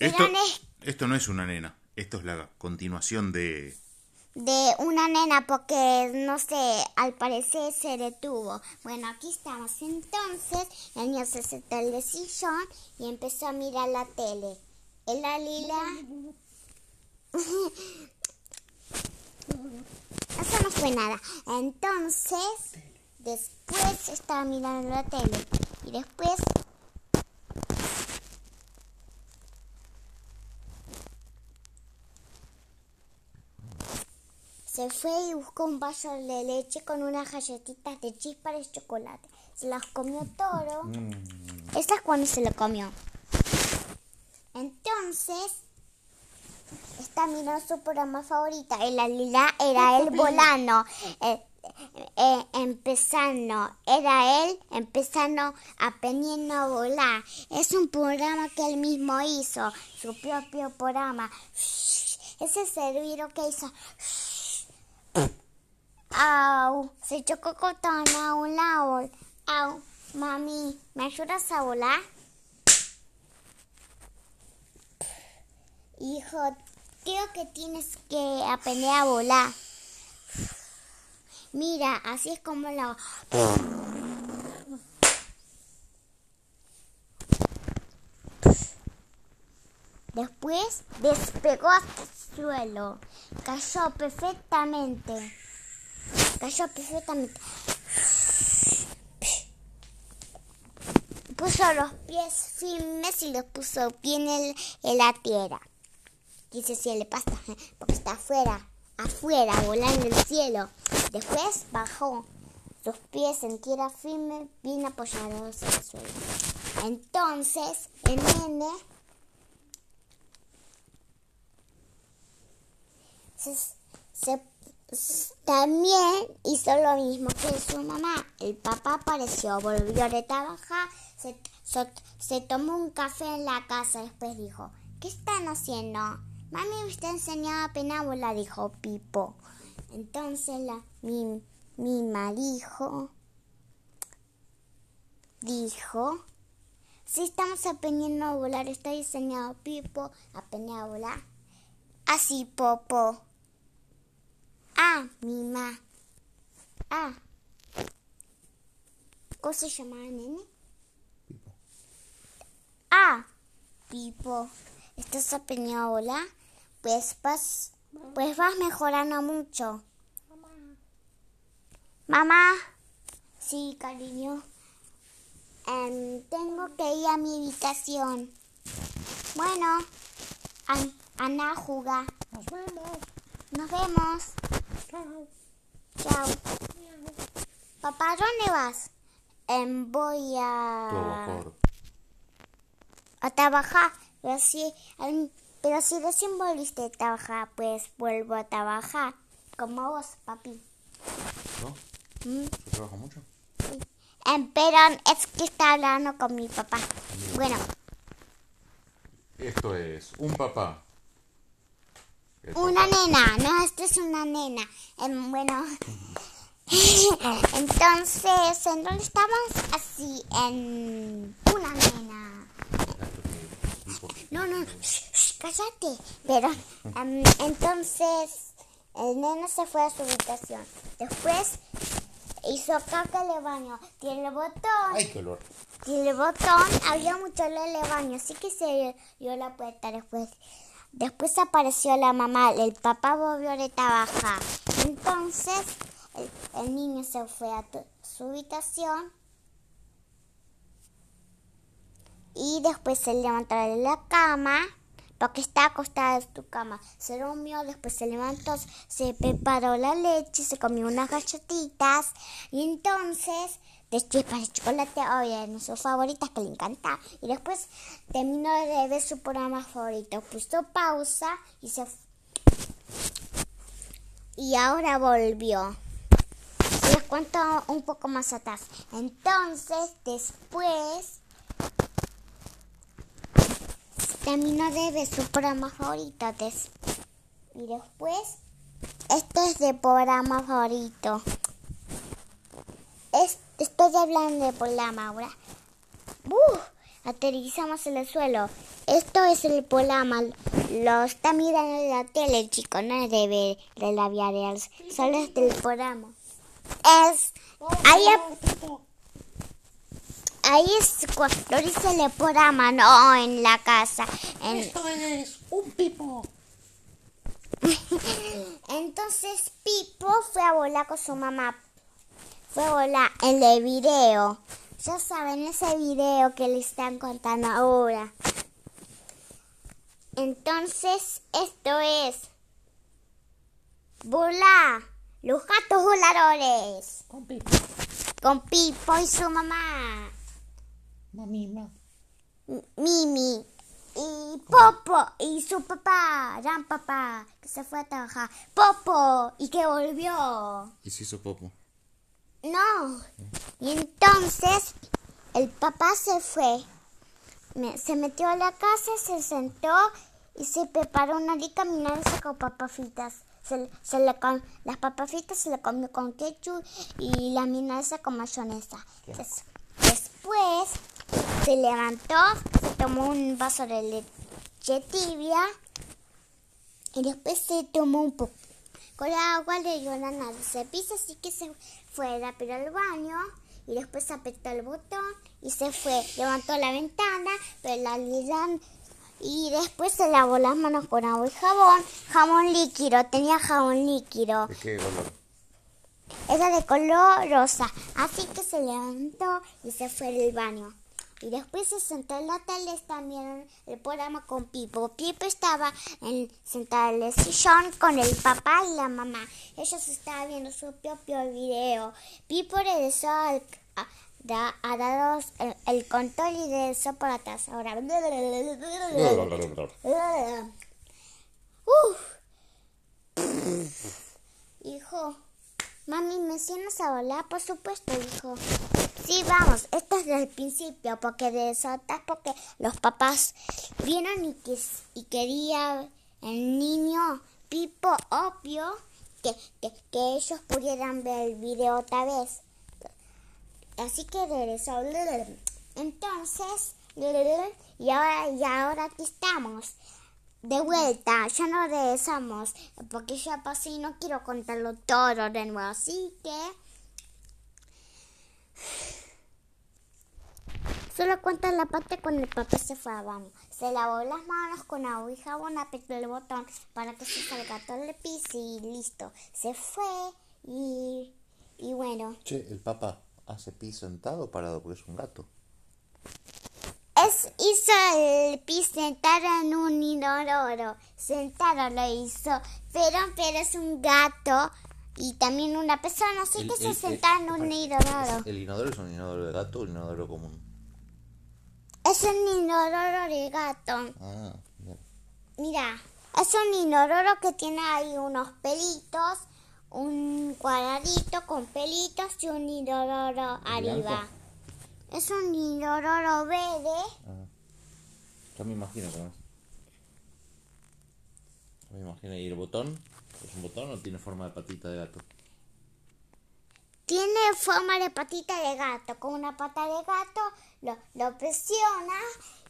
Esto, no es una nena. Esto es la continuación de... de una nena porque no sé, al parecer se detuvo. Bueno, aquí estamos. Entonces, el niño se sentó en el sillón y empezó a mirar la tele. En la lila. Eso no fue nada. Entonces, después estaba mirando la tele. Y después Se fue y buscó un vaso de leche con unas galletitas de chispa de chocolate. Se las comió todo. Esta es cuando se lo comió. Entonces, esta miró su programa favorita. Y la lila era el volano. Eh, eh, empezando, era él empezando aprendiendo a volar. Es un programa que él mismo hizo, su propio programa. Ese servido que hizo. Au, se chocó contra un árbol. Au, mami, ¿me ayudas a volar? Hijo, creo que tienes que aprender a volar. Mira, así es como lo... Después despegó hasta el suelo. Cayó perfectamente. Cayó perfectamente. Puso los pies firmes y los puso bien en, en la tierra. Dice si le pasa, porque está afuera, afuera, volando en el cielo. Después bajó sus pies en tierra firme, bien apoyados en el suelo. Entonces, el nene se, también hizo lo mismo que su mamá. El papá apareció, volvió de trabajar, se, se tomó un café en la casa. Después dijo, ¿qué están haciendo? Mami me está enseñando a penábola, dijo Pipo. Entonces la mi, mima dijo, dijo, si estamos aprendiendo a volar, está diseñado Pipo a volar. Así, Popo. Ah, mima. Ah. ¿Cómo se llamaba el nene? Ah, Pipo. ¿Estás aprendiendo a volar? Pues vas, pues vas mejorando mucho. Mamá. Sí, cariño. Em, tengo que ir a mi habitación. Bueno, an- anda a jugar. Nos vemos. Nos vemos. Chao. Chao. Papá, ¿dónde vas? Em, voy a... Trabajador. a trabajar. Pero si, pero si recién volviste a trabajar, pues vuelvo a trabajar. Como vos, papi. ¿No? ¿Mm? ¿Se trabaja mucho? Em, pero es que está hablando con mi papá. Bueno, Esto es un papá. Una nena. No, esto es una nena. Em, bueno. Entonces, ¿en dónde estamos? Así, en una nena. No, no, shh, cállate. Pero, em, entonces, el nene se fue a su habitación. Después, hizo caca en el baño. Tiene el botón. ¡Ay, qué olor! Tiene el botón. Había mucho olor en el baño. Así que se dio la puerta después. Después apareció la mamá. El papá volvió de trabajar. Entonces, el, niño se fue a su habitación. Y después se levantó de la cama, porque está acostada en tu cama. Se durmió, después se levantó, se preparó la leche, se comió unas galletitas. Y entonces, de chispas de chocolate, obviamente sus favoritas que le encanta. Y después terminó de ver su programa favorito. Puso pausa y se... Y ahora volvió. Les cuento un poco más atrás. Entonces, después terminó de ver su programa favorito. y después, este es de programa favorito. Es- estoy hablando de programa ahora. ¡Buf! Aterrizamos en el suelo. esto es el programa. Lo está mirando en la tele, chico, no es de ver de la real. Solo es del programa. Es. Ahí, ahí es cuando dice el programa, no en la casa. En, Esto es un pipo. Entonces Pipo fue a volar con su mamá. Fue a volar en el video. Ya saben, ese video que le están contando ahora. Entonces, esto es volar. Los gatos voladores. Con pipo. Con Pipo y su mamá. Mamima. Mimi. Y Popo y su papá, gran papá, que se fue a trabajar. Popo y que volvió. Y se hizo popo. No. Y entonces el papá se fue. Se metió a la casa, se sentó y se preparó una rica milanesa con papas fritas. Se, se le com- las papas fritas se le comió con ketchup y la milanesa con mayonesa. Des- después se levantó, se tomó un vaso de leche tibia y después se tomó un poco. Con la agua le dio la nariz de pisa, así que se fue rápido al baño y después apretó el botón y se fue. Levantó la ventana, pero la liran y después se lavó las manos con agua y jabón. Jabón líquido, tenía jabón líquido. ¿De qué color? Era de color rosa, así que se levantó y se fue del baño. Y después en tele también el programa con Pipo. Pipo estaba en, sillón con el papá y la mamá. Ellos estaban viendo su propio video. Pipo regresó al, a, da- a daros el, el control y regresó por atrás. Ahora. Uf. Hijo, mami, ¿me enseñas a volar? Por supuesto, hijo. Sí, vamos, esto es desde el principio, porque de desatas, porque los papás vieron y, que, y quería el niño Pipo, obvio, que, que, que ellos pudieran ver el video otra vez. Así que regresó. Entonces, y ahora, y ahora aquí estamos. De vuelta, ya no regresamos, porque ya pasé y no quiero contarlo todo de nuevo. Así que. Solo cuenta la parte cuando el papá se fue al baño. Se lavó las manos con agua y jabón, apretó el botón para que se salga todo el piso y listo. Se fue y. Y bueno. Che, el papá hace pis sentado o parado porque es un gato. Es, hizo el pis sentado en un inodoro. Sentado lo hizo. Pero, pero es un gato y también una persona. Así El- que se el- senta en un inodoro. ¿El inodoro es un inodoro de gato o un inodoro común? Es un inodoro de gato. Ah, bien. Mira, es un inodoro que tiene ahí unos pelitos. Un cuadradito con pelitos y un inodoro arriba. Es un inodoro verde. Ah. Ya me imagino cómo es. Me imagino. ¿Y el botón? ¿Es un botón o tiene forma de patita de gato? Tiene forma de patita de gato. Con una pata de gato lo, lo presiona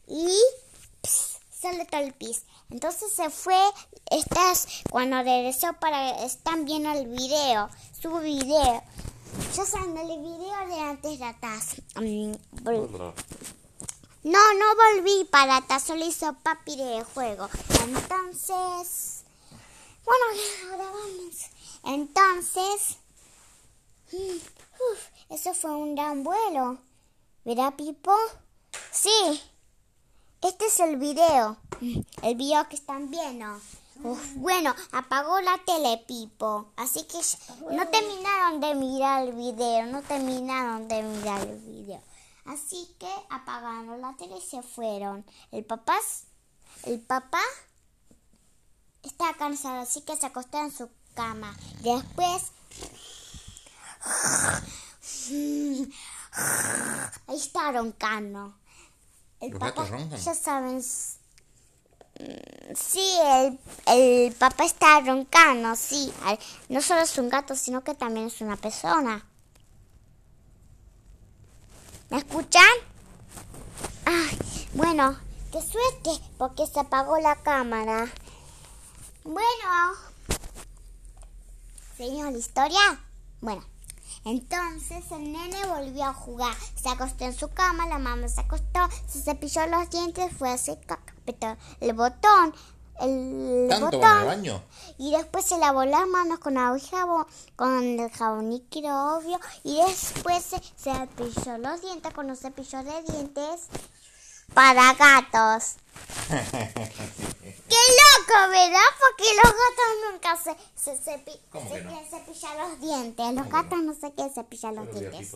y ps, sale todo el pis. Entonces se fue. Estás cuando regresó para. Están viendo el video. Su video. Ya saben, el video de antes de atrás. Vol- No, no volví para. Solo hizo papi de juego. Entonces. Bueno, ahora vamos. Entonces. Mm, uf, eso fue un gran vuelo. ¿Verdad, Pipo? Sí. Este es el video. Mm, El video que están viendo. Uf, bueno, apagó la tele, Pipo. Así que no terminaron de mirar el video. No terminaron de mirar el video. Así que apagaron la tele y se fueron. El papá, el papá estaba cansado, así que se acostó en su cama. Después Ahí está roncando. El ¿Los papá, gatos roncan? ya saben. Sí, el, el papá está roncando, sí. No solo es un gato, sino que también es una persona. ¿Me escuchan? Ay, bueno, qué suerte, porque se apagó la cámara. Bueno, señor, la historia. Bueno, entonces el nene volvió a jugar. Se acostó en su cama, la mamá se acostó, se cepilló los dientes, fue a caca, apretó el botón. El ¿Tanto botón al baño? y después se lavó las manos con agua y jabón, con el jabón líquido obvio, y después se, se cepilló los dientes con un cepillo de dientes para gatos. ¡Qué loco, ¿verdad? Porque los gatos nunca se, se, cepi- ¿Cómo se no? cepillar los dientes. Los ¿Cómo que gatos no se quieren cepillar los Pero dientes.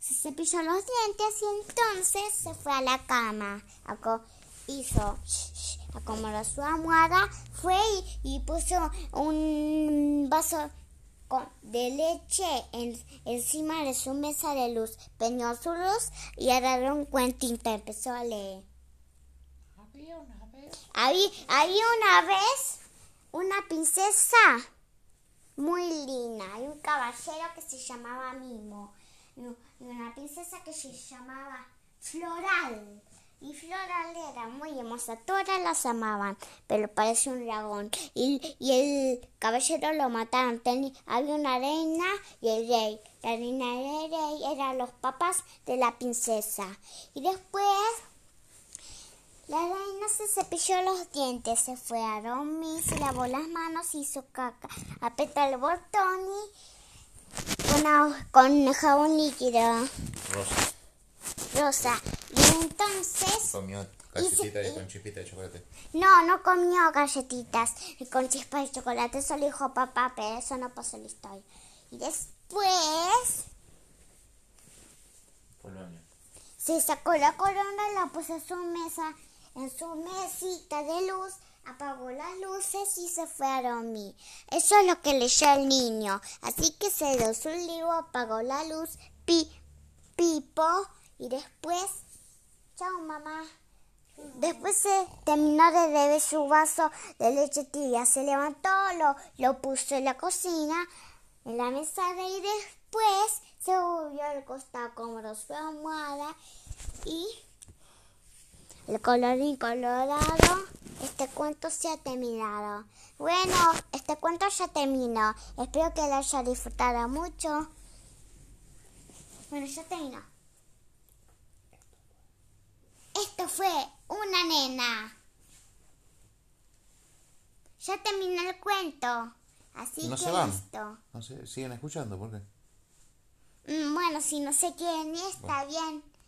Se cepilló los dientes y entonces se fue a la cama. Hizo, acomodó su almohada, fue y, y puso un vaso con- de leche en- encima de su mesa de luz. Peñó su luz y agarró un cuentito. Empezó a leer. Había una vez Había, había una vez una princesa muy linda y un caballero que se llamaba Mimo y una princesa que se llamaba Floral. Y Floral era muy hermosa, todas las amaban, pero parecía un dragón. Y, y el caballero lo mataron. Teni- había una reina y el rey. La reina y el rey eran los papás de la princesa. Y después la reina se cepilló los dientes, se fue a dormir, se lavó las manos, hizo caca, apretó el botón y con, con jabón líquido. Rosa. Y entonces, Comió galletita galletita y y con chispita de chocolate. no, no comió galletitas con chispas de chocolate, eso lo dijo papá, pero eso no pasó en la historia. Y después baño. se sacó la corona y la puso en su mesa, en su mesita de luz, apagó las luces y se fue a dormir. Eso es lo que leyó el niño. Así que se dio su libro, apagó la luz, pi, pipo y después, chao mamá. Después se terminó de beber su vaso de leche tibia, se levantó, lo, lo puso en la cocina, en la mesa y después se volvió al costado cómodo su almohada y el colorín colorado, este cuento se ha terminado. Bueno, este cuento ya terminó. Espero que lo haya disfrutado mucho. Bueno, ya terminó. Esto fue una nena. Ya terminó el cuento. Así No que se van. listo. No sé, siguen escuchando, ¿por qué? Mm, Bueno, si no se quieren está bien.